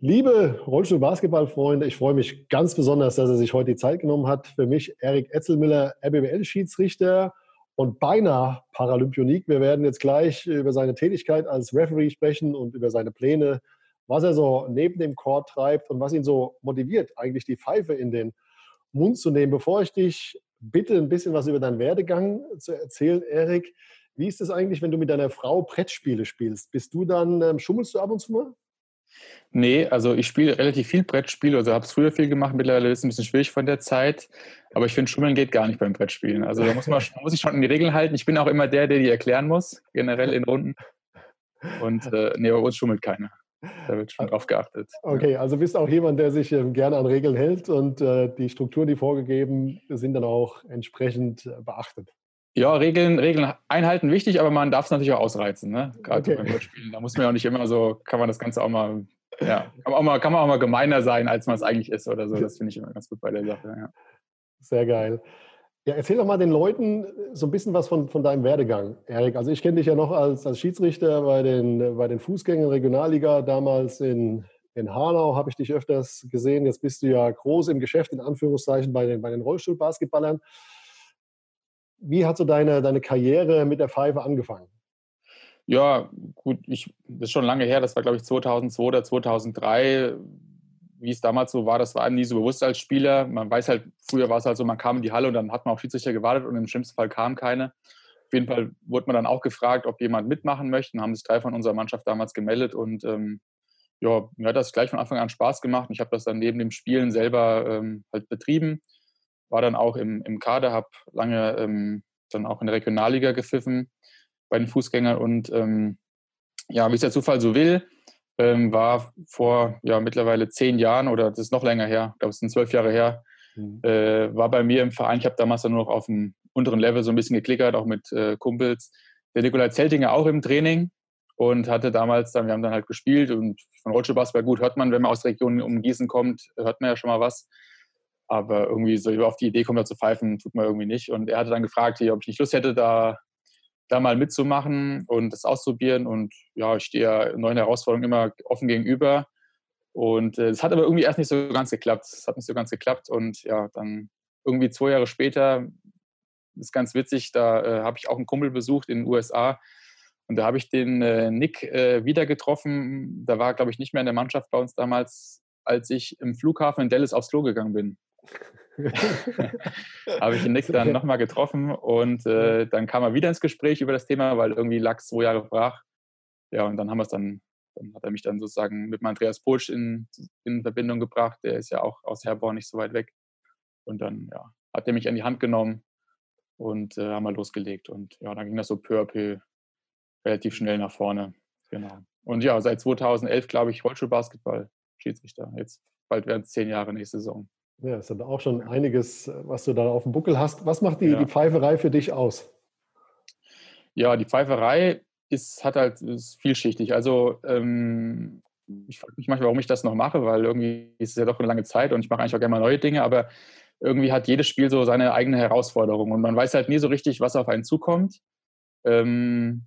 Liebe Rollstuhl-Basketball-Freunde, ich freue mich ganz besonders, dass er sich heute die Zeit genommen hat. Für mich Erik Etzelmüller, RBBL-Schiedsrichter und beinahe Paralympionik. Wir werden jetzt gleich über seine Tätigkeit als Referee sprechen und über seine Pläne, was er so neben dem Court treibt und was ihn so motiviert, eigentlich die Pfeife in den Mund zu nehmen. Bevor ich dich bitte, ein bisschen was über deinen Werdegang zu erzählen, Erik, wie ist es eigentlich, wenn du mit deiner Frau Brettspiele spielst? Bist du dann, ähm, schummelst du ab und zu mal? Nee, also ich spiele relativ viel Brettspiele, also habe es früher viel gemacht, mittlerweile ist es ein bisschen schwierig von der Zeit, aber ich finde, Schummeln geht gar nicht beim Brettspielen. Also da muss man muss ich schon in die Regeln halten. Ich bin auch immer der, der die erklären muss, generell in Runden. Und äh, nee, bei uns schummelt keiner. Da wird schon drauf geachtet. Okay, also bist auch jemand, der sich ähm, gerne an Regeln hält und äh, die Strukturen, die vorgegeben sind, dann auch entsprechend äh, beachtet. Ja, Regeln, Regeln einhalten wichtig, aber man darf es natürlich auch ausreizen, ne? Gerade okay. beim Brettspielen. Da muss man ja auch nicht immer so, kann man das Ganze auch mal, ja, kann man auch mal, kann man auch mal gemeiner sein, als man es eigentlich ist oder so. Das finde ich immer ganz gut bei der Sache. Ja. Sehr geil. Ja, erzähl doch mal den Leuten so ein bisschen was von, von deinem Werdegang, Erik. Also ich kenne dich ja noch als, als Schiedsrichter bei den, bei den Fußgängern Regionalliga. Damals in, in Hanau habe ich dich öfters gesehen. Jetzt bist du ja groß im Geschäft, in Anführungszeichen, bei den, bei den Rollstuhlbasketballern. Wie hat so deine, deine Karriere mit der Pfeife angefangen? Ja, gut, ich, das ist schon lange her, das war glaube ich 2002 oder 2003. Wie es damals so war, das war einem nie so bewusst als Spieler. Man weiß halt, früher war es halt so, man kam in die Halle und dann hat man auf Schiedsrichter gewartet und im schlimmsten Fall kam keine. Auf jeden Fall wurde man dann auch gefragt, ob jemand mitmachen möchte. Dann haben sich drei von unserer Mannschaft damals gemeldet und ähm, ja, mir hat das gleich von Anfang an Spaß gemacht. Ich habe das dann neben dem Spielen selber ähm, halt betrieben war dann auch im, im Kader, habe lange ähm, dann auch in der Regionalliga gepfiffen bei den Fußgängern und ähm, ja, wie es der Zufall so will, ähm, war vor ja mittlerweile zehn Jahren oder das ist noch länger her, ich glaube es sind zwölf Jahre her, mhm. äh, war bei mir im Verein, ich habe damals dann nur noch auf dem unteren Level so ein bisschen geklickert, auch mit äh, Kumpels. Der Nikolai Zeltinger auch im Training und hatte damals dann, wir haben dann halt gespielt und von Rollstuhlbasketball gut hört man, wenn man aus der Region um Gießen kommt, hört man ja schon mal was. Aber irgendwie so auf die Idee kommt, da zu pfeifen, tut man irgendwie nicht. Und er hatte dann gefragt, ob ich nicht Lust hätte, da, da mal mitzumachen und das auszuprobieren. Und ja, ich stehe ja neuen Herausforderungen immer offen gegenüber. Und äh, es hat aber irgendwie erst nicht so ganz geklappt. Es hat nicht so ganz geklappt. Und ja, dann irgendwie zwei Jahre später, ist ganz witzig, da äh, habe ich auch einen Kumpel besucht in den USA. Und da habe ich den äh, Nick äh, wieder getroffen. Da war, glaube ich, nicht mehr in der Mannschaft bei uns damals, als ich im Flughafen in Dallas aufs Klo gegangen bin. habe ich den Nick dann nochmal getroffen und äh, dann kam er wieder ins Gespräch über das Thema, weil irgendwie lag es zwei Jahre brach. Ja, und dann haben wir es dann, dann hat er mich dann sozusagen mit Andreas Polsch in, in Verbindung gebracht. Der ist ja auch aus Herborn nicht so weit weg. Und dann ja, hat er mich an die Hand genommen und äh, haben wir losgelegt. Und ja, dann ging das so peu à peu relativ schnell nach vorne. Genau. Und ja, seit 2011 glaube ich Rollstuhlbasketball Schiedsrichter. Jetzt bald werden es zehn Jahre nächste Saison. Ja, ist dann auch schon einiges, was du da auf dem Buckel hast. Was macht die, ja. die Pfeiferei für dich aus? Ja, die Pfeiferei ist, hat halt, ist vielschichtig. Also ähm, ich frage mich manchmal, warum ich das noch mache, weil irgendwie ist es ja doch eine lange Zeit und ich mache eigentlich auch gerne mal neue Dinge, aber irgendwie hat jedes Spiel so seine eigene Herausforderung und man weiß halt nie so richtig, was auf einen zukommt. Ähm,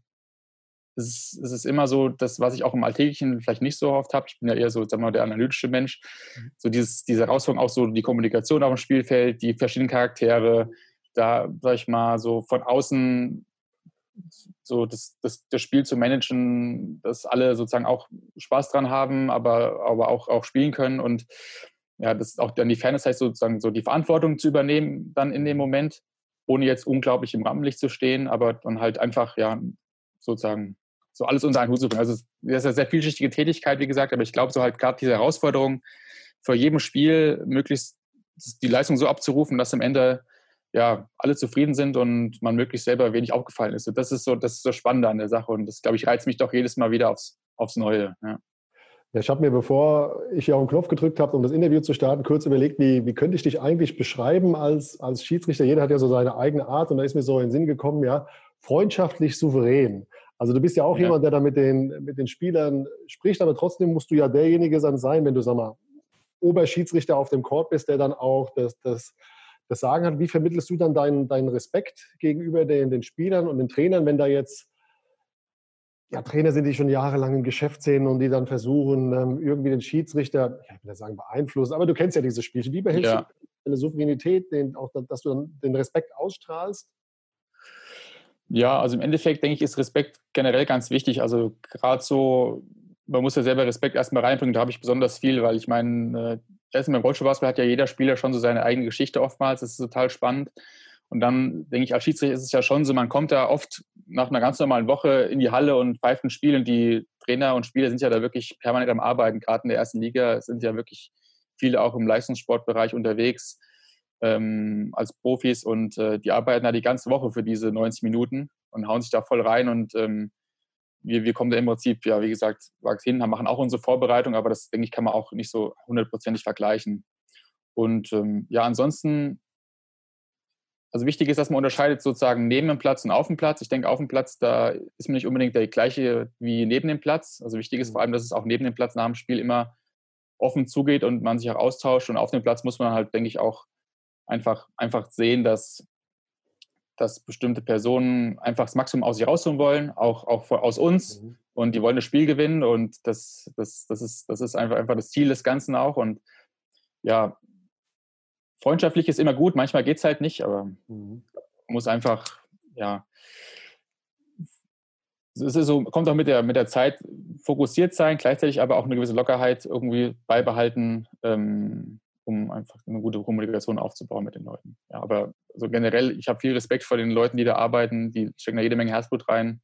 es ist, es ist immer so, das, was ich auch im Alltäglichen vielleicht nicht so oft habe. Ich bin ja eher so, sagen wir mal, der analytische Mensch. Mhm. So dieses, diese Herausforderung, auch so die Kommunikation auf dem Spielfeld, die verschiedenen Charaktere, da, sag ich mal, so von außen so das, das, das Spiel zu managen, dass alle sozusagen auch Spaß dran haben, aber, aber auch, auch spielen können und ja, das ist auch dann die Fairness heißt sozusagen so die Verantwortung zu übernehmen dann in dem Moment, ohne jetzt unglaublich im Rampenlicht zu stehen, aber dann halt einfach ja sozusagen so alles unter einen Hut zu bringen. Also das ist eine sehr vielschichtige Tätigkeit, wie gesagt, aber ich glaube, so halt gerade diese Herausforderung, vor jedem Spiel möglichst die Leistung so abzurufen, dass am Ende ja alle zufrieden sind und man möglichst selber wenig aufgefallen ist. Das ist so das ist so Spannende an der Sache und das glaube ich reizt mich doch jedes Mal wieder aufs, aufs Neue. Ja. Ja, ich habe mir, bevor ich hier auf den Knopf gedrückt habe, um das Interview zu starten, kurz überlegt, wie, wie könnte ich dich eigentlich beschreiben als, als Schiedsrichter? Jeder hat ja so seine eigene Art und da ist mir so in den Sinn gekommen, ja, freundschaftlich souverän. Also du bist ja auch ja. jemand, der da mit den, mit den Spielern spricht, aber trotzdem musst du ja derjenige dann sein, wenn du, sag mal, Oberschiedsrichter auf dem Court bist, der dann auch das, das, das Sagen hat. Wie vermittelst du dann deinen, deinen Respekt gegenüber den, den Spielern und den Trainern, wenn da jetzt ja, Trainer sind, die schon jahrelang im Geschäft sehen und die dann versuchen, ähm, irgendwie den Schiedsrichter, ich will sagen beeinflussen, aber du kennst ja diese Spielchen. Wie behältst ja. du deine Souveränität, den, auch, dass du dann den Respekt ausstrahlst? Ja, also im Endeffekt denke ich, ist Respekt generell ganz wichtig. Also gerade so, man muss ja selber Respekt erstmal reinbringen, da habe ich besonders viel, weil ich meine, äh, erstmal beim Rollstuhlbasketball hat ja jeder Spieler schon so seine eigene Geschichte oftmals, das ist total spannend. Und dann denke ich, als Schiedsrichter ist es ja schon so, man kommt da oft nach einer ganz normalen Woche in die Halle und pfeift ein Spiel und die Trainer und Spieler sind ja da wirklich permanent am Arbeiten. Gerade in der ersten Liga sind ja wirklich viele auch im Leistungssportbereich unterwegs ähm, als Profis und äh, die arbeiten da die ganze Woche für diese 90 Minuten und hauen sich da voll rein und ähm, wir, wir kommen da im Prinzip, ja, wie gesagt, hin, machen auch unsere Vorbereitung, aber das, denke ich, kann man auch nicht so hundertprozentig vergleichen. Und ähm, ja, ansonsten also wichtig ist, dass man unterscheidet sozusagen neben dem Platz und auf dem Platz. Ich denke, auf dem Platz, da ist man nicht unbedingt der gleiche wie neben dem Platz. Also wichtig ist vor allem, dass es auch neben dem Platz nach dem Spiel immer offen zugeht und man sich auch austauscht. Und auf dem Platz muss man halt, denke ich, auch einfach, einfach sehen, dass, dass bestimmte Personen einfach das Maximum aus sich rausholen wollen, auch, auch aus uns. Mhm. Und die wollen das Spiel gewinnen. Und das, das, das, ist, das ist einfach, einfach das Ziel des Ganzen auch. Und ja, freundschaftlich ist immer gut, manchmal geht es halt nicht, aber mhm. muss einfach, ja, es ist so, kommt auch mit der, mit der Zeit fokussiert sein, gleichzeitig aber auch eine gewisse Lockerheit irgendwie beibehalten, ähm, um einfach eine gute Kommunikation aufzubauen mit den Leuten. Ja, aber so generell, ich habe viel Respekt vor den Leuten, die da arbeiten, die stecken da jede Menge Herzblut rein,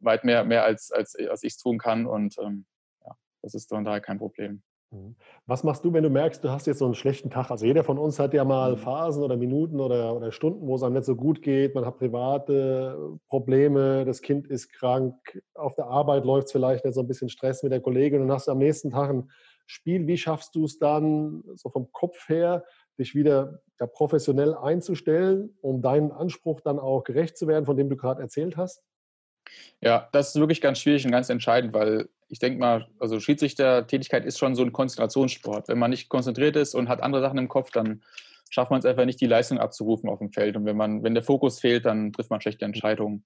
weit mehr, mehr als, als, als ich es tun kann und ähm, ja, das ist dann daher kein Problem. Mhm. Was machst du, wenn du merkst, du hast jetzt so einen schlechten Tag? Also jeder von uns hat ja mal mhm. Phasen oder Minuten oder, oder Stunden, wo es einem nicht so gut geht. Man hat private Probleme, das Kind ist krank, auf der Arbeit läuft es vielleicht nicht so ein bisschen Stress mit der Kollegin und dann hast du am nächsten Tag ein Spiel. Wie schaffst du es dann, so vom Kopf her, dich wieder ja, professionell einzustellen, um deinen Anspruch dann auch gerecht zu werden, von dem du gerade erzählt hast? Ja, das ist wirklich ganz schwierig und ganz entscheidend, weil ich denke mal, also Schiedsrichter-Tätigkeit ist schon so ein Konzentrationssport. Wenn man nicht konzentriert ist und hat andere Sachen im Kopf, dann schafft man es einfach nicht, die Leistung abzurufen auf dem Feld. Und wenn man, wenn der Fokus fehlt, dann trifft man schlechte Entscheidungen.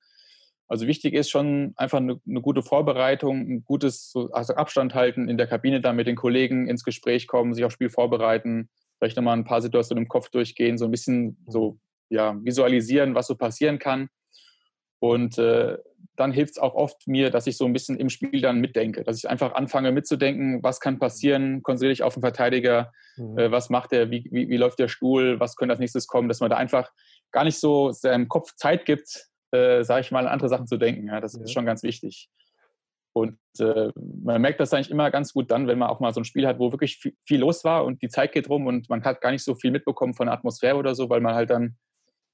Also wichtig ist schon einfach eine, eine gute Vorbereitung, ein gutes also Abstand halten in der Kabine, dann mit den Kollegen ins Gespräch kommen, sich aufs Spiel vorbereiten, vielleicht nochmal ein paar Situationen im Kopf durchgehen, so ein bisschen so ja, visualisieren, was so passieren kann. Und äh, dann hilft es auch oft mir, dass ich so ein bisschen im Spiel dann mitdenke, dass ich einfach anfange mitzudenken, was kann passieren, konzentriere ich auf den Verteidiger, mhm. äh, was macht er, wie, wie, wie, läuft der Stuhl, was könnte als nächstes kommen, dass man da einfach gar nicht so seinem Kopf Zeit gibt, äh, sage ich mal, an andere Sachen zu denken. Ja, das ist schon ganz wichtig. Und äh, man merkt das eigentlich immer ganz gut dann, wenn man auch mal so ein Spiel hat, wo wirklich viel, viel los war und die Zeit geht rum und man hat gar nicht so viel mitbekommen von der Atmosphäre oder so, weil man halt dann,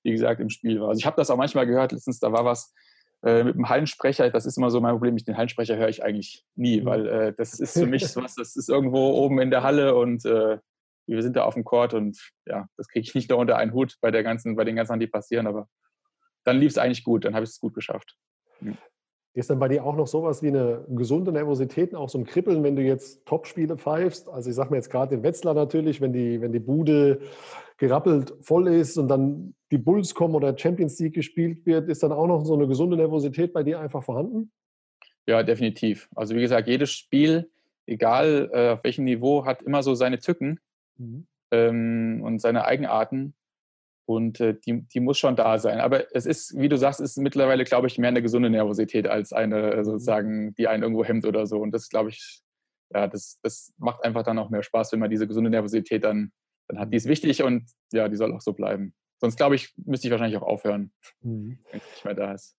wie gesagt, im Spiel war. Also ich habe das auch manchmal gehört, letztens, da war was, äh, mit dem Hallensprecher, das ist immer so mein Problem, den Hallensprecher höre ich eigentlich nie, mhm. weil äh, das ist für mich was, das ist irgendwo oben in der Halle und äh, wir sind da auf dem Court und ja, das kriege ich nicht da unter einen Hut bei der ganzen, bei den ganzen Sachen, die passieren, aber dann lief es eigentlich gut, dann habe ich es gut geschafft. Mhm. Ist dann bei dir auch noch sowas wie eine gesunde Nervosität, auch so ein Kribbeln, wenn du jetzt Topspiele pfeifst? Also ich sage mir jetzt gerade den Wetzlar natürlich, wenn die, wenn die Bude gerappelt voll ist und dann die Bulls kommen oder Champions League gespielt wird, ist dann auch noch so eine gesunde Nervosität bei dir einfach vorhanden? Ja, definitiv. Also wie gesagt, jedes Spiel, egal äh, auf welchem Niveau, hat immer so seine Tücken mhm. ähm, und seine Eigenarten. Und äh, die, die muss schon da sein. Aber es ist, wie du sagst, ist mittlerweile, glaube ich, mehr eine gesunde Nervosität als eine mhm. sozusagen, die einen irgendwo hemmt oder so. Und das, glaube ich, ja, das, das macht einfach dann auch mehr Spaß, wenn man diese gesunde Nervosität dann, dann hat. Die ist wichtig und ja, die soll auch so bleiben. Sonst glaube ich, müsste ich wahrscheinlich auch aufhören, mhm. wenn es nicht mehr da ist.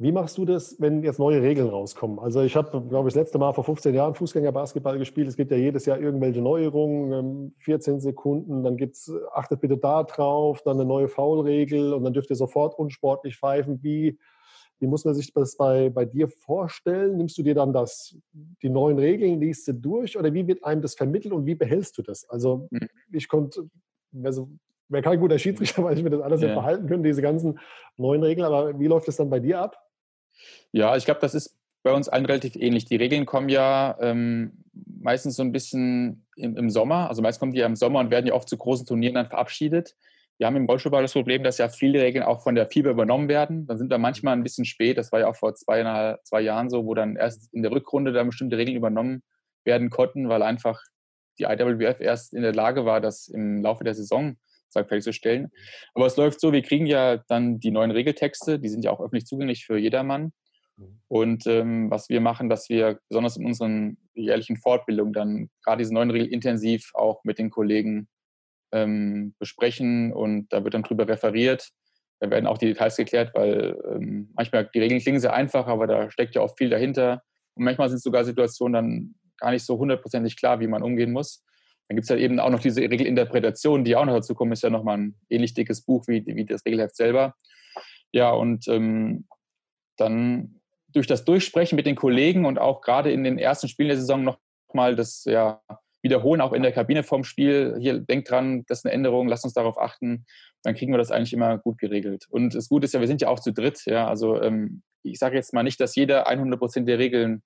Wie machst du das, wenn jetzt neue Regeln rauskommen? Also ich habe, glaube ich, das letzte Mal vor 15 Jahren Fußgängerbasketball gespielt. Es gibt ja jedes Jahr irgendwelche Neuerungen, 14 ähm, Sekunden, dann gibt es, achtet bitte da drauf, dann eine neue Foulregel und dann dürft ihr sofort unsportlich pfeifen. Wie, wie muss man sich das bei, bei dir vorstellen? Nimmst du dir dann das, die neuen Regeln, liest du durch oder wie wird einem das vermittelt und wie behältst du das? Also mhm. ich konnte, also wäre kein guter Schiedsrichter, weil ich mir das alles ja. nicht behalten könnte, diese ganzen neuen Regeln. Aber wie läuft das dann bei dir ab? Ja, ich glaube, das ist bei uns allen relativ ähnlich. Die Regeln kommen ja ähm, meistens so ein bisschen im, im, Sommer. Also meist kommen die ja im Sommer und werden ja oft zu großen Turnieren dann verabschiedet. wir haben im Rollstuhlball das Problem, dass ja viele Regeln auch von der FIBA übernommen werden. Dann sind wir manchmal ein bisschen spät. Das war ja auch vor zwei, zwei Jahren so, wo dann erst in der Rückrunde dann bestimmte Regeln übernommen werden konnten, weil einfach die IWF erst in der Lage war, das im Laufe der Saison fertigzustellen. Aber es läuft so, wir kriegen ja dann die neuen Regeltexte, die sind ja auch öffentlich zugänglich für jedermann. Mhm. Und ähm, was wir machen, dass wir besonders in unseren jährlichen Fortbildungen dann gerade diese neuen Regeln intensiv auch mit den Kollegen ähm, besprechen und da wird dann drüber referiert. Da werden auch die Details geklärt, weil ähm, manchmal die Regeln klingen sehr einfach, aber da steckt ja auch viel dahinter. Und manchmal sind sogar Situationen dann gar nicht so hundertprozentig klar, wie man umgehen muss. Dann gibt es ja eben auch noch diese Regelinterpretation, die auch noch dazu kommen, ist ja nochmal ein ähnlich dickes Buch wie, wie das Regelheft selber. Ja, und ähm, dann durch das Durchsprechen mit den Kollegen und auch gerade in den ersten Spielen der Saison nochmal das ja, wiederholen, auch in der Kabine vorm Spiel. Hier, denkt dran, das ist eine Änderung, lasst uns darauf achten. Dann kriegen wir das eigentlich immer gut geregelt. Und das Gute ist ja, wir sind ja auch zu dritt. Ja, also ähm, ich sage jetzt mal nicht, dass jeder 100 Prozent der Regeln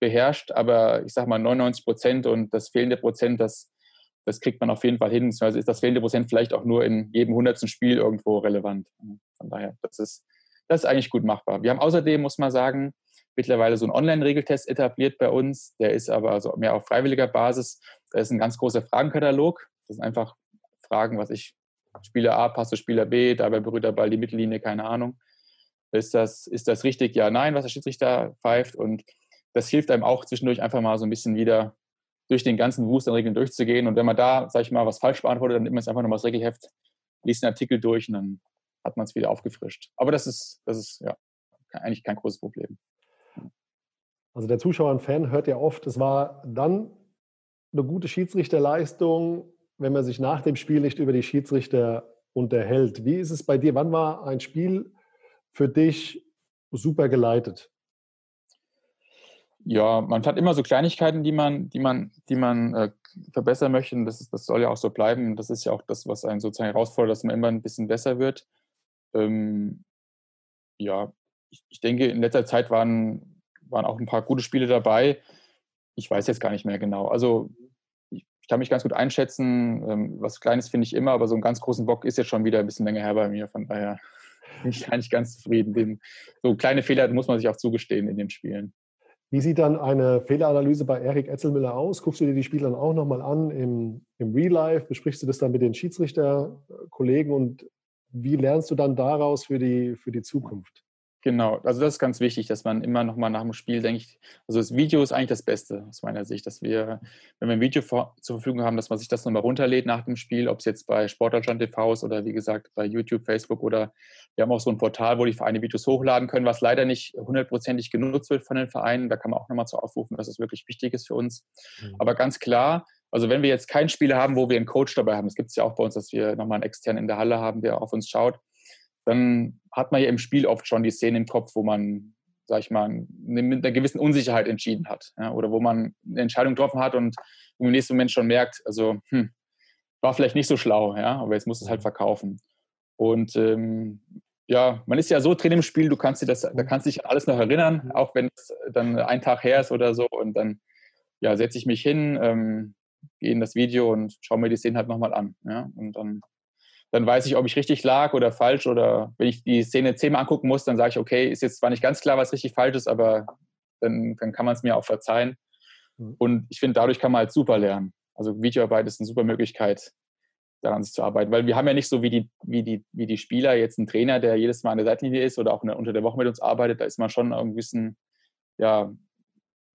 beherrscht, aber ich sage mal 99 Prozent und das fehlende Prozent, das, das kriegt man auf jeden Fall hin. Also ist das fehlende Prozent vielleicht auch nur in jedem hundertsten Spiel irgendwo relevant. Von daher, das ist, das ist eigentlich gut machbar. Wir haben außerdem, muss man sagen, mittlerweile so einen Online-Regeltest etabliert bei uns. Der ist aber so mehr auf freiwilliger Basis. Da ist ein ganz großer Fragenkatalog. Das sind einfach Fragen, was ich, Spieler A passt zu Spieler B, dabei berührt der Ball die Mittellinie, keine Ahnung. Ist das, ist das richtig? Ja, nein, was der Schiedsrichter pfeift. Und das hilft einem auch zwischendurch einfach mal so ein bisschen wieder durch den ganzen Wust an Regeln durchzugehen. Und wenn man da, sag ich mal, was falsch beantwortet, dann nimmt man es einfach nochmal das Regelheft, liest den Artikel durch und dann hat man es wieder aufgefrischt. Aber das ist, das ist ja eigentlich kein großes Problem. Also der Zuschauer und Fan hört ja oft, es war dann eine gute Schiedsrichterleistung, wenn man sich nach dem Spiel nicht über die Schiedsrichter unterhält. Wie ist es bei dir? Wann war ein Spiel für dich super geleitet? Ja, man hat immer so Kleinigkeiten, die man, die man, die man äh, verbessern möchte. Und das, ist, das soll ja auch so bleiben. Das ist ja auch das, was einen sozusagen herausfordert, dass man immer ein bisschen besser wird. Ähm, ja, ich, ich denke, in letzter Zeit waren waren auch ein paar gute Spiele dabei. Ich weiß jetzt gar nicht mehr genau. Also ich, ich kann mich ganz gut einschätzen. Ähm, was Kleines finde ich immer, aber so einen ganz großen Bock ist jetzt schon wieder ein bisschen länger her bei mir. Von daher bin ich eigentlich ganz zufrieden. Den, so kleine Fehler muss man sich auch zugestehen in den Spielen. Wie sieht dann eine Fehleranalyse bei Erik Etzelmüller aus? Guckst du dir die Spiele dann auch nochmal an im, im Real Life? Besprichst du das dann mit den Schiedsrichterkollegen und wie lernst du dann daraus für die, für die Zukunft? Genau, also das ist ganz wichtig, dass man immer noch mal nach dem Spiel, denke ich, also das Video ist eigentlich das Beste aus meiner Sicht, dass wir, wenn wir ein Video vor, zur Verfügung haben, dass man sich das nochmal runterlädt nach dem Spiel, ob es jetzt bei Sportdeutschland TV ist oder wie gesagt bei YouTube, Facebook oder wir haben auch so ein Portal, wo die Vereine Videos hochladen können, was leider nicht hundertprozentig genutzt wird von den Vereinen. Da kann man auch nochmal zu aufrufen, dass es wirklich wichtig ist für uns. Mhm. Aber ganz klar, also wenn wir jetzt kein Spiel haben, wo wir einen Coach dabei haben, das gibt es ja auch bei uns, dass wir nochmal einen externen in der Halle haben, der auf uns schaut, dann hat man ja im Spiel oft schon die Szene im Kopf, wo man, sag ich mal, mit einer gewissen Unsicherheit entschieden hat. Ja, oder wo man eine Entscheidung getroffen hat und im nächsten Moment schon merkt, also hm, war vielleicht nicht so schlau, ja, aber jetzt muss es halt mhm. verkaufen. Und ähm, ja, man ist ja so drin im Spiel, du kannst dir das, da kannst dich alles noch erinnern, mhm. auch wenn es dann ein Tag her ist oder so. Und dann ja, setze ich mich hin, ähm, gehe in das Video und schaue mir die Szene halt nochmal an. Ja? Und dann dann weiß ich, ob ich richtig lag oder falsch. Oder wenn ich die Szene zehnmal angucken muss, dann sage ich, okay, ist jetzt zwar nicht ganz klar, was richtig falsch ist, aber dann, dann kann man es mir auch verzeihen. Mhm. Und ich finde, dadurch kann man halt super lernen. Also Videoarbeit ist eine super Möglichkeit, daran sich zu arbeiten. Weil wir haben ja nicht so wie die, wie die, wie die Spieler jetzt einen Trainer, der jedes Mal an der Seitenlinie ist oder auch unter der Woche mit uns arbeitet. Da ist man schon ein bisschen ja,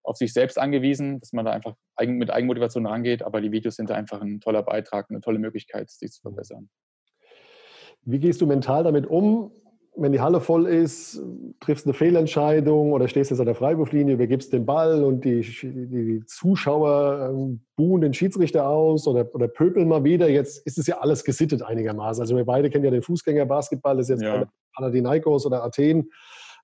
auf sich selbst angewiesen, dass man da einfach mit Eigenmotivation rangeht. Aber die Videos sind da einfach ein toller Beitrag, eine tolle Möglichkeit, sich zu verbessern. Wie gehst du mental damit um, wenn die Halle voll ist, triffst eine Fehlentscheidung oder stehst jetzt an der Freiwurflinie, übergibst den Ball und die, die, Zuschauer ähm, buhen den Schiedsrichter aus oder, oder pöpeln mal wieder. Jetzt ist es ja alles gesittet einigermaßen. Also wir beide kennen ja den Fußgängerbasketball, das ist jetzt ja. Panathinaikos oder Athen.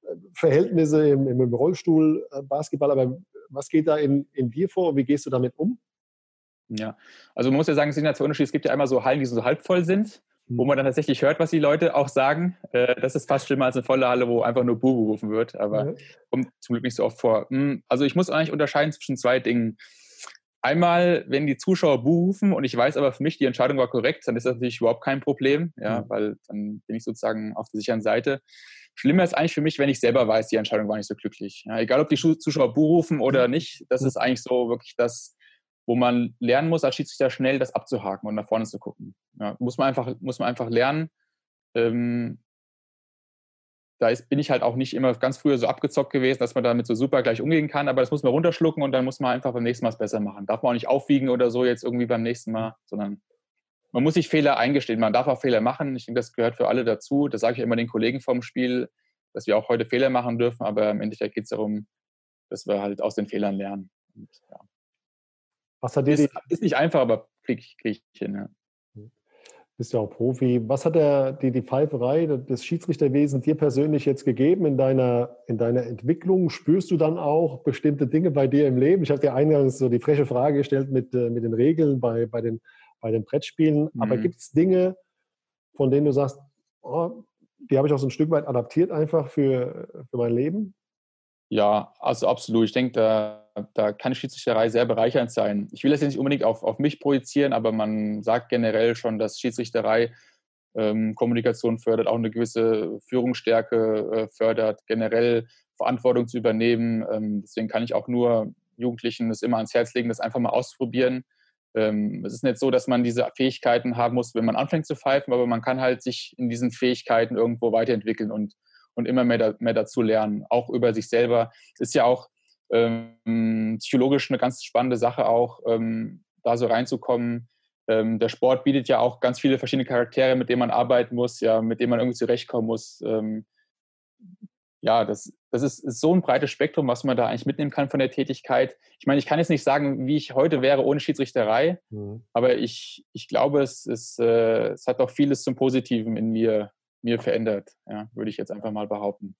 Äh, Verhältnisse im, im Rollstuhl-Basketball, aber was geht da in, in dir vor? Wie gehst du damit um? Ja, also man muss ja sagen, es sind ja zwei Unterschiede. Es gibt ja einmal so Hallen, die so halb voll sind wo man dann tatsächlich hört, was die Leute auch sagen. Äh, das ist fast schlimmer als eine volle Halle, wo einfach nur Buh gerufen wird. Aber ja. kommt zum Glück nicht so oft vor. Hm, also ich muss eigentlich unterscheiden zwischen zwei Dingen. einmal, wenn die Zuschauer bufen und ich weiß aber für mich, die Entscheidung war korrekt, dann ist das natürlich überhaupt kein Problem, ja, mhm. weil dann bin ich sozusagen auf der sicheren Seite. Schlimmer ist eigentlich für mich, wenn ich selber weiß, die Entscheidung war nicht so glücklich. Ja, egal, ob die Zuschauer bufen oder mhm. nicht, das ist eigentlich so wirklich das, wo man lernen muss, als Schiedsrichter schnell das abzuhaken und nach vorne zu gucken. Ja, muss, man einfach, muss man einfach lernen. Ähm, da ist, bin ich halt auch nicht immer ganz früher so abgezockt gewesen, dass man damit so super gleich umgehen kann, aber das muss man runterschlucken und dann muss man einfach beim nächsten Mal es besser machen. Darf man auch nicht aufwiegen oder so jetzt irgendwie beim nächsten Mal, sondern man muss sich Fehler eingestehen. Man darf auch Fehler machen. Ich denke, das gehört für alle dazu. Das sage ich immer den Kollegen vom Spiel, dass wir auch heute Fehler machen dürfen, aber im Endeffekt geht es darum, dass wir halt aus den Fehlern lernen. Und, ja. Was hat dir ist, ist nicht einfach, aber kriege ich, krieg ich hin. Ja bist ja auch Profi. Was hat der, die, die Pfeiferei des Schiedsrichterwesens dir persönlich jetzt gegeben in deiner, in deiner Entwicklung? Spürst du dann auch bestimmte Dinge bei dir im Leben? Ich habe dir eingangs so die freche Frage gestellt mit, äh, mit den Regeln bei, bei, den, bei den Brettspielen. Mhm. Aber gibt es Dinge, von denen du sagst, oh, die habe ich auch so ein Stück weit adaptiert einfach für, für mein Leben? Ja, also absolut. Ich denke, da, da kann Schiedsrichterei sehr bereichernd sein. Ich will das jetzt nicht unbedingt auf, auf mich projizieren, aber man sagt generell schon, dass Schiedsrichterei ähm, Kommunikation fördert, auch eine gewisse Führungsstärke äh, fördert, generell Verantwortung zu übernehmen. Ähm, deswegen kann ich auch nur Jugendlichen das immer ans Herz legen, das einfach mal auszuprobieren. Ähm, es ist nicht so, dass man diese Fähigkeiten haben muss, wenn man anfängt zu pfeifen, aber man kann halt sich in diesen Fähigkeiten irgendwo weiterentwickeln und und immer mehr, da, mehr dazu lernen, auch über sich selber. Ist ja auch ähm, psychologisch eine ganz spannende Sache, auch ähm, da so reinzukommen. Ähm, der Sport bietet ja auch ganz viele verschiedene Charaktere, mit denen man arbeiten muss, ja, mit denen man irgendwie zurechtkommen muss. Ähm, ja, das, das ist, ist, so ein breites Spektrum, was man da eigentlich mitnehmen kann von der Tätigkeit. Ich meine, ich kann jetzt nicht sagen, wie ich heute wäre ohne Schiedsrichterei, mhm. aber ich, ich glaube, es, ist, äh, es hat doch vieles zum Positiven in mir mir verändert, ja, würde ich jetzt einfach mal behaupten.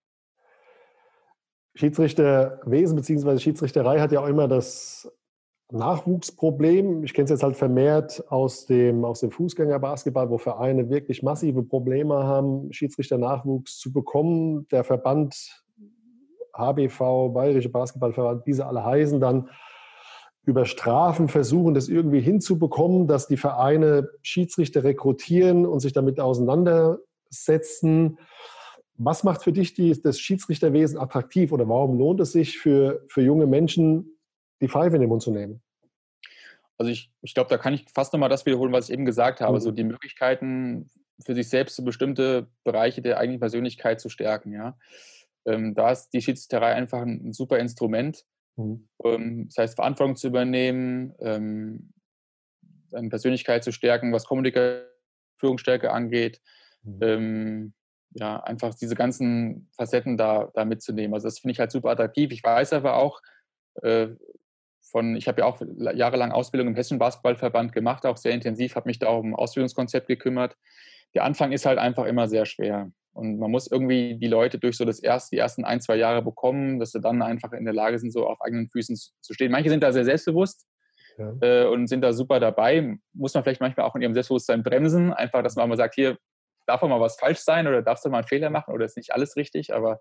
Schiedsrichterwesen bzw. Schiedsrichterei hat ja auch immer das Nachwuchsproblem. Ich kenne es jetzt halt vermehrt aus dem, aus dem Fußgängerbasketball, wo Vereine wirklich massive Probleme haben, Schiedsrichternachwuchs zu bekommen. Der Verband HBV, Bayerische Basketballverband, diese alle heißen dann über Strafen versuchen, das irgendwie hinzubekommen, dass die Vereine Schiedsrichter rekrutieren und sich damit auseinandersetzen setzen. Was macht für dich die, das Schiedsrichterwesen attraktiv oder warum lohnt es sich für, für junge Menschen, die Pfeife in den Mund zu nehmen? Also ich, ich glaube, da kann ich fast nochmal das wiederholen, was ich eben gesagt habe. Mhm. So die Möglichkeiten für sich selbst so bestimmte Bereiche der eigenen Persönlichkeit zu stärken. Ja. Ähm, da ist die Schiedsrichterei einfach ein, ein super Instrument. Mhm. Ähm, das heißt, Verantwortung zu übernehmen, ähm, seine Persönlichkeit zu stärken, was Kommunikation, Führungsstärke angeht, Mhm. Ähm, ja, einfach diese ganzen Facetten da, da mitzunehmen. Also das finde ich halt super attraktiv. Ich weiß aber auch äh, von, ich habe ja auch jahrelang Ausbildung im Hessischen Basketballverband gemacht, auch sehr intensiv, habe mich da auch um Ausbildungskonzept gekümmert. Der Anfang ist halt einfach immer sehr schwer. Und man muss irgendwie die Leute durch so das erste, die ersten ein, zwei Jahre bekommen, dass sie dann einfach in der Lage sind, so auf eigenen Füßen zu stehen. Manche sind da sehr selbstbewusst ja. äh, und sind da super dabei. Muss man vielleicht manchmal auch in ihrem Selbstbewusstsein bremsen, einfach, dass man mal sagt, hier, darf auch mal was falsch sein oder darfst du mal einen Fehler machen oder ist nicht alles richtig, aber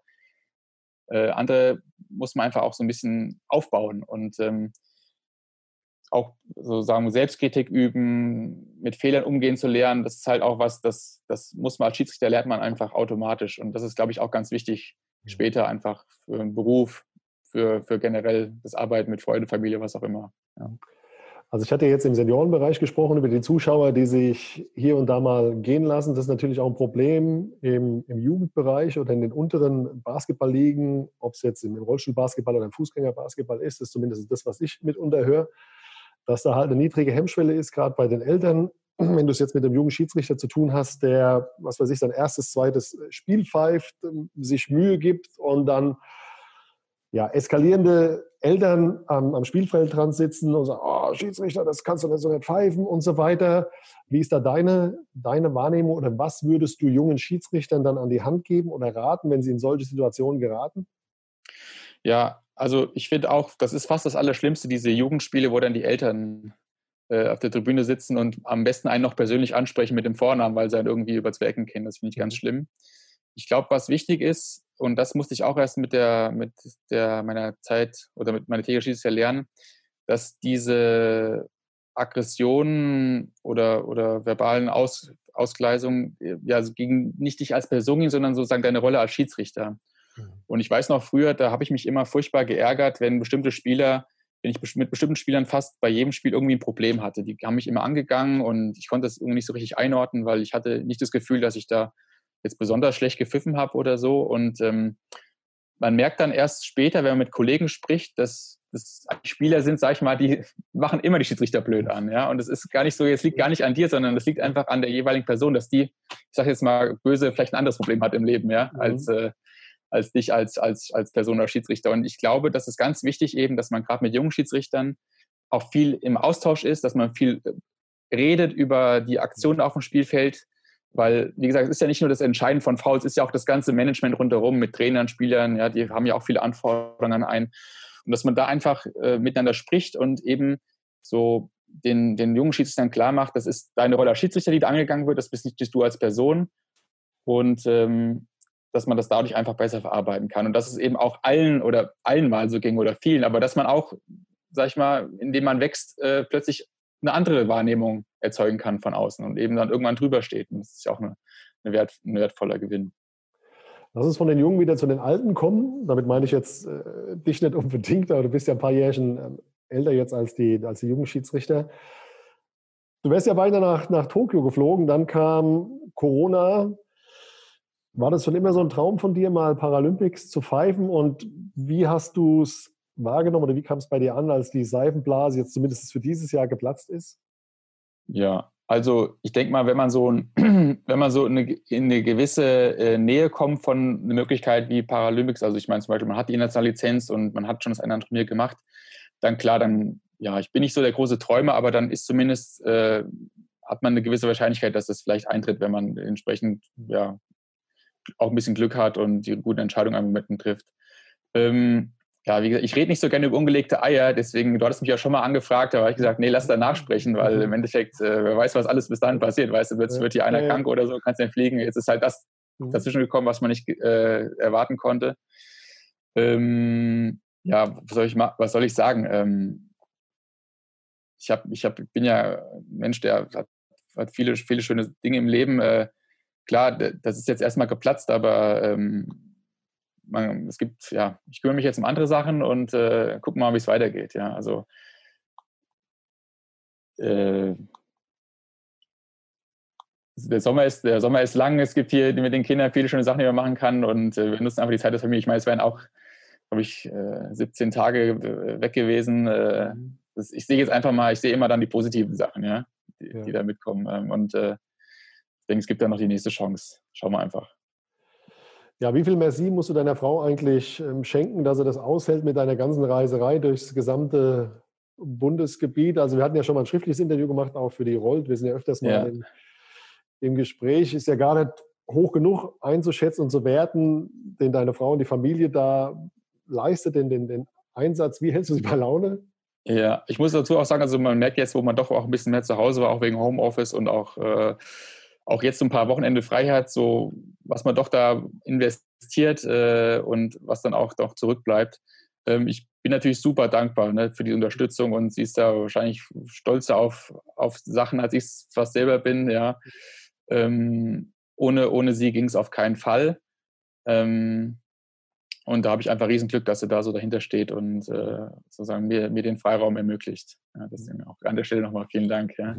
äh, andere muss man einfach auch so ein bisschen aufbauen und ähm, auch sozusagen Selbstkritik üben, mit Fehlern umgehen zu lernen, das ist halt auch was, das, das muss man als Schiedsrichter lernt man einfach automatisch. Und das ist, glaube ich, auch ganz wichtig später einfach für einen Beruf, für, für generell das Arbeiten mit Freude, Familie, was auch immer. Ja. Also ich hatte jetzt im Seniorenbereich gesprochen über die Zuschauer, die sich hier und da mal gehen lassen. Das ist natürlich auch ein Problem im, im Jugendbereich oder in den unteren Basketballligen, ob es jetzt im Rollstuhlbasketball oder im Fußgängerbasketball ist, ist zumindest das, was ich mitunter höre, dass da halt eine niedrige Hemmschwelle ist, gerade bei den Eltern. Wenn du es jetzt mit einem jungen Schiedsrichter zu tun hast, der, was weiß ich, sein erstes, zweites Spiel pfeift, sich Mühe gibt und dann ja, eskalierende Eltern am, am Spielfeld dran sitzen und sagen, oh, Schiedsrichter, das kannst du nicht so nicht pfeifen und so weiter. Wie ist da deine, deine Wahrnehmung oder was würdest du jungen Schiedsrichtern dann an die Hand geben oder raten, wenn sie in solche Situationen geraten? Ja, also ich finde auch, das ist fast das Allerschlimmste, diese Jugendspiele, wo dann die Eltern äh, auf der Tribüne sitzen und am besten einen noch persönlich ansprechen mit dem Vornamen, weil sie dann irgendwie über zwei Ecken kennen. Das finde ich ganz mhm. schlimm. Ich glaube, was wichtig ist, und das musste ich auch erst mit der, mit der meiner Zeit oder mit meiner Schiedsrichter lernen, dass diese Aggressionen oder, oder verbalen Aus, Ausgleisungen ja, also gegen nicht dich als Person ging, sondern sozusagen deine Rolle als Schiedsrichter. Mhm. Und ich weiß noch früher, da habe ich mich immer furchtbar geärgert, wenn bestimmte Spieler, wenn ich mit bestimmten Spielern fast bei jedem Spiel irgendwie ein Problem hatte. Die haben mich immer angegangen und ich konnte das irgendwie nicht so richtig einordnen, weil ich hatte nicht das Gefühl, dass ich da jetzt besonders schlecht gepfiffen habe oder so. Und ähm, man merkt dann erst später, wenn man mit Kollegen spricht, dass das Spieler sind, sag ich mal, die machen immer die Schiedsrichter blöd an, ja. Und es ist gar nicht so, es liegt gar nicht an dir, sondern es liegt einfach an der jeweiligen Person, dass die, ich sage jetzt mal böse, vielleicht ein anderes Problem hat im Leben, ja, mhm. als äh, als dich als als als Person oder Schiedsrichter. Und ich glaube, das ist ganz wichtig eben, dass man gerade mit jungen Schiedsrichtern auch viel im Austausch ist, dass man viel äh, redet über die Aktionen auf dem Spielfeld, weil, wie gesagt, es ist ja nicht nur das Entscheiden von Fouls, es ist ja auch das ganze Management rundherum mit Trainern, Spielern, ja, die haben ja auch viele Anforderungen ein. Und dass man da einfach äh, miteinander spricht und eben so den, den jungen Schiedsrichtern klar macht, das ist deine Rolle als Schiedsrichter, die da angegangen wird, das bist nicht du als Person. Und ähm, dass man das dadurch einfach besser verarbeiten kann. Und dass es eben auch allen oder allen mal so ging oder vielen, aber dass man auch, sag ich mal, indem man wächst, äh, plötzlich eine andere Wahrnehmung erzeugen kann von außen und eben dann irgendwann drüber steht. Und das ist ja auch eine, eine wert, ein wertvoller Gewinn. Lass uns von den Jungen wieder zu den Alten kommen. Damit meine ich jetzt äh, dich nicht unbedingt, aber du bist ja ein paar Jährchen äh, älter jetzt als die, als die jungen Schiedsrichter. Du wärst ja beinahe nach, nach Tokio geflogen, dann kam Corona. War das schon immer so ein Traum von dir, mal Paralympics zu pfeifen? Und wie hast du es wahrgenommen oder wie kam es bei dir an, als die Seifenblase jetzt zumindest für dieses Jahr geplatzt ist? Ja, also ich denke mal, wenn man so, wenn man so in eine, in eine gewisse äh, Nähe kommt von einer Möglichkeit wie Paralympics, also ich meine zum Beispiel, man hat die internationale Lizenz und man hat schon das eine Turnier gemacht, dann klar, dann, ja, ich bin nicht so der große Träumer, aber dann ist zumindest, äh, hat man eine gewisse Wahrscheinlichkeit, dass das vielleicht eintritt, wenn man entsprechend, ja, auch ein bisschen Glück hat und die guten Entscheidungen am Moment trifft. Ähm, ja, wie gesagt, ich rede nicht so gerne über ungelegte Eier, deswegen, du hattest mich ja schon mal angefragt, habe ich gesagt, nee, lass da nachsprechen, weil mhm. im Endeffekt, äh, wer weiß, was alles bis dahin passiert, weißt du, wird, wird hier einer krank oder so, kannst dann fliegen. Jetzt ist halt das mhm. dazwischen gekommen, was man nicht äh, erwarten konnte. Ähm, ja, was soll ich, was soll ich sagen? Ähm, ich, hab, ich hab, bin ja ein Mensch, der hat, hat viele, viele schöne Dinge im Leben. Äh, klar, das ist jetzt erstmal geplatzt, aber ähm, man, es gibt, ja, ich kümmere mich jetzt um andere Sachen und äh, gucke mal, wie es weitergeht. Ja, also äh, der Sommer ist, der Sommer ist lang, es gibt hier mit den Kindern viele schöne Sachen, die man machen kann und äh, wir nutzen einfach die Zeit der Familie. Ich meine, es wären auch, glaube ich, äh, 17 Tage äh, weg gewesen. Äh, das, ich sehe jetzt einfach mal, ich sehe immer dann die positiven Sachen, ja, die, ja. die da mitkommen. Ähm, und äh, ich denke, es gibt dann noch die nächste Chance. Schauen wir einfach. Ja, wie viel Merci musst du deiner Frau eigentlich ähm, schenken, dass er das aushält mit deiner ganzen Reiserei durchs gesamte Bundesgebiet? Also wir hatten ja schon mal ein schriftliches Interview gemacht, auch für die Rollt. Wir sind ja öfters mal ja. im, im Gespräch. Ist ja gar nicht hoch genug einzuschätzen und zu werten, den deine Frau und die Familie da leistet, den, den, den Einsatz. Wie hältst du sie bei Laune? Ja, ich muss dazu auch sagen, also man merkt jetzt, wo man doch auch ein bisschen mehr zu Hause war, auch wegen Homeoffice und auch äh, auch jetzt so ein paar Wochenende Freiheit, so was man doch da investiert äh, und was dann auch doch zurückbleibt. Ähm, ich bin natürlich super dankbar ne, für die Unterstützung und sie ist da wahrscheinlich stolzer auf, auf Sachen, als ich es fast selber bin. Ja. Ähm, ohne, ohne sie ging es auf keinen Fall. Ähm, und da habe ich einfach riesen Glück, dass sie da so dahinter steht und äh, sozusagen mir, mir den Freiraum ermöglicht. Ja, deswegen auch an der Stelle nochmal vielen Dank. Ja.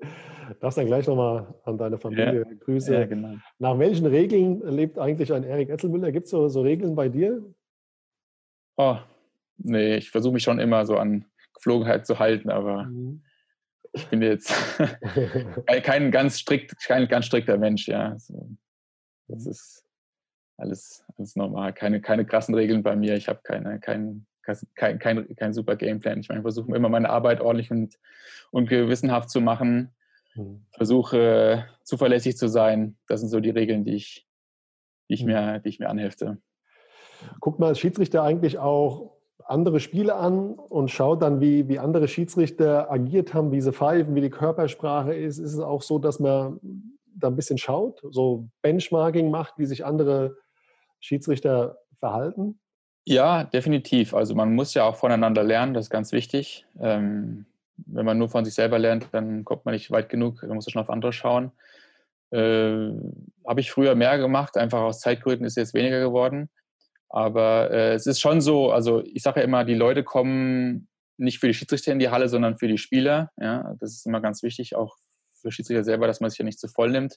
Darfst dann gleich nochmal an deine Familie ja, Grüße. Ja, genau. Nach welchen Regeln lebt eigentlich ein Erik Etzelmüller? Gibt es so, so Regeln bei dir? Oh, nee, ich versuche mich schon immer so an Geflogenheit zu halten, aber mhm. ich bin jetzt kein ganz strikt, kein ganz strikter Mensch, ja. Also, das mhm. ist alles, alles normal. Keine, keine krassen Regeln bei mir. Ich habe keine, kein, kein, kein, kein super Gameplan. Ich meine, ich versuche immer meine Arbeit ordentlich und, und gewissenhaft zu machen. Mhm. Versuche zuverlässig zu sein. Das sind so die Regeln, die ich, die ich, mhm. mir, die ich mir anhefte. Guckt man als Schiedsrichter eigentlich auch andere Spiele an und schaut dann, wie, wie andere Schiedsrichter agiert haben, wie sie pfeifen, wie die Körpersprache ist. Ist es auch so, dass man da ein bisschen schaut, so Benchmarking macht, wie sich andere Schiedsrichter verhalten? Ja, definitiv. Also man muss ja auch voneinander lernen, das ist ganz wichtig. Ähm, wenn man nur von sich selber lernt, dann kommt man nicht weit genug, man muss schon auf andere schauen. Äh, Habe ich früher mehr gemacht, einfach aus Zeitgründen ist jetzt weniger geworden. Aber äh, es ist schon so, also ich sage ja immer, die Leute kommen nicht für die Schiedsrichter in die Halle, sondern für die Spieler. Ja, das ist immer ganz wichtig, auch für Schiedsrichter selber, dass man sich ja nicht zu voll nimmt.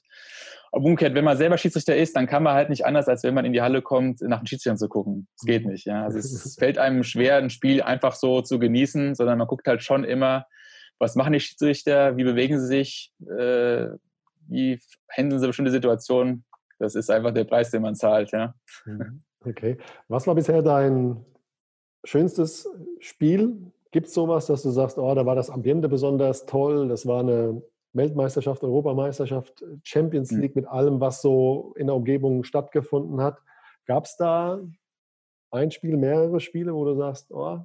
Aber umgekehrt, wenn man selber Schiedsrichter ist, dann kann man halt nicht anders, als wenn man in die Halle kommt, nach den Schiedsrichtern zu gucken. Das geht nicht. Ja. Also es fällt einem schwer, ein Spiel einfach so zu genießen, sondern man guckt halt schon immer, was machen die Schiedsrichter, wie bewegen sie sich, äh, wie handeln sie bestimmte Situationen. Das ist einfach der Preis, den man zahlt. Ja. Mhm. Okay. Was war bisher dein schönstes Spiel? Gibt es sowas, dass du sagst, oh, da war das Ambiente besonders toll, das war eine Weltmeisterschaft, Europameisterschaft, Champions mhm. League mit allem, was so in der Umgebung stattgefunden hat. Gab es da ein Spiel, mehrere Spiele, wo du sagst, oh,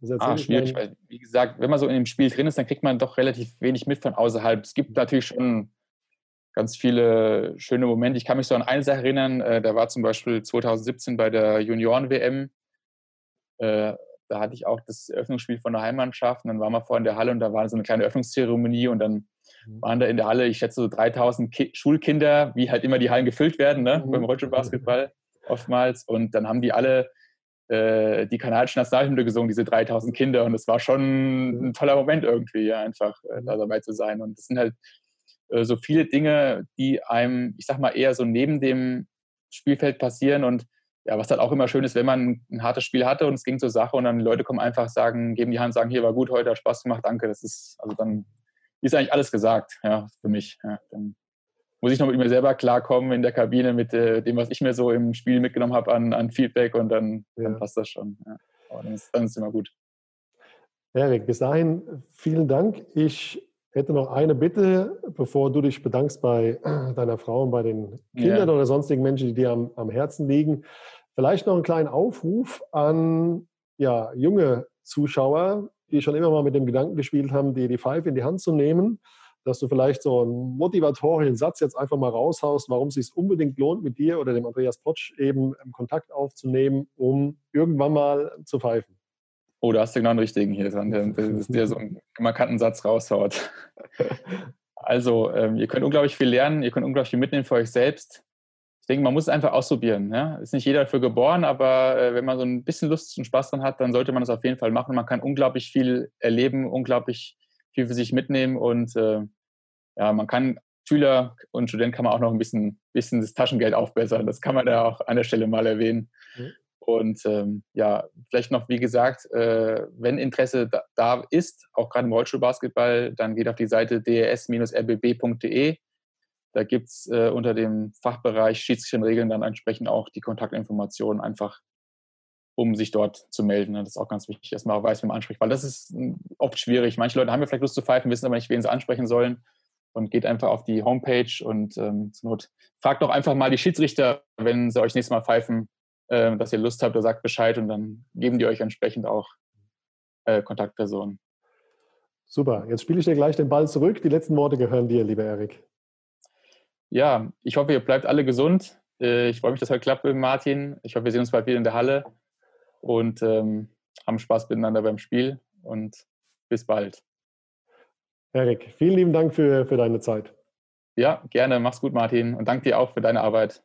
das ah, schwierig, weil, wie gesagt, wenn man so in dem Spiel drin ist, dann kriegt man doch relativ wenig mit von außerhalb. Es gibt natürlich schon ganz viele schöne Momente. Ich kann mich so an eine Sache erinnern, äh, da war zum Beispiel 2017 bei der Junioren-WM. Da hatte ich auch das Eröffnungsspiel von der Heimmannschaft und dann waren wir vor in der Halle und da war so eine kleine Öffnungszeremonie und dann mhm. waren da in der Halle, ich schätze so 3000 Ki Schulkinder, wie halt immer die Hallen gefüllt werden, ne, mhm. beim Rollstuhlbasketball oftmals. Und dann haben die alle äh, die kanadische Nationalhymne gesungen, diese 3000 Kinder. Und es war schon mhm. ein toller Moment irgendwie, ja, einfach äh, da dabei zu sein. Und das sind halt äh, so viele Dinge, die einem, ich sag mal, eher so neben dem Spielfeld passieren und ja, was halt auch immer schön ist, wenn man ein hartes Spiel hatte und es ging zur Sache und dann Leute kommen einfach, sagen, geben die Hand, sagen, hier war gut heute, hat Spaß gemacht, danke. Das ist, also dann ist eigentlich alles gesagt, ja, für mich. Ja, dann muss ich noch mit mir selber klarkommen in der Kabine mit äh, dem, was ich mir so im Spiel mitgenommen habe an, an Feedback und dann, ja. dann passt das schon. Ja. Aber dann ist, dann ist immer gut. Erik, bis dahin vielen Dank. Ich hätte noch eine Bitte, bevor du dich bedankst bei deiner Frau und bei den Kindern ja. oder sonstigen Menschen, die dir am, am, Herzen liegen. Vielleicht noch einen kleinen Aufruf an ja, junge Zuschauer, die schon immer mal mit dem Gedanken gespielt haben, dir die Pfeife in die Hand zu nehmen, dass du vielleicht so einen motivatorischen Satz jetzt einfach mal raushaust, warum es sich unbedingt lohnt, mit dir oder dem Andreas Potsch eben Kontakt aufzunehmen, um irgendwann mal zu pfeifen. Oh, da hast du genau einen richtigen hier dran, der, der so einen markanten Satz raushaut. Also, ähm, ihr könnt unglaublich viel lernen, ihr könnt unglaublich viel mitnehmen für euch selbst. Ich denke, man muss es einfach ausprobieren. Ja? Ist nicht jeder dafür geboren, aber äh, wenn man so ein bisschen Lust und Spaß dran hat, dann sollte man das auf jeden Fall machen. Man kann unglaublich viel erleben, unglaublich viel für sich mitnehmen und äh, ja, man kann Schüler und Student kann man auch noch ein bisschen, bisschen das Taschengeld aufbessern. Das kann man da auch an der Stelle mal erwähnen. Mhm. Und ähm, ja, vielleicht noch, wie gesagt, äh, wenn Interesse da, da, ist, auch gerade im Rollstuhlbasketball, dann geht auf die Seite ds-rbb.de. Da gibt es äh, unter dem Fachbereich Schiedsrichterregeln dann entsprechend auch die Kontaktinformationen einfach, um sich dort zu melden. Das ist auch ganz wichtig, dass man auch weiß, wie man anspricht, weil das ist hm, oft schwierig. Manche Leute haben ja vielleicht Lust zu pfeifen, wissen aber nicht, wen sie ansprechen sollen und geht einfach auf die Homepage und ähm, zur Not fragt doch einfach mal die Schiedsrichter, wenn sie euch nächstes Mal pfeifen, äh, dass ihr Lust habt, oder sagt Bescheid und dann geben die euch entsprechend auch äh, Kontaktpersonen. Super, jetzt spiele ich dir gleich den Ball zurück. Die letzten Worte gehören dir, lieber Erik. Ja, ich hoffe, ihr bleibt alle gesund. Äh, ich freue mich, dass heute klappt mit Martin. Ich hoffe, wir sehen uns bald wieder in der Halle und ähm, haben Spaß miteinander beim Spiel und bis bald. Erik, vielen lieben Dank für, für deine Zeit. Ja, gerne. Mach's gut, Martin. Und danke dir auch für deine Arbeit.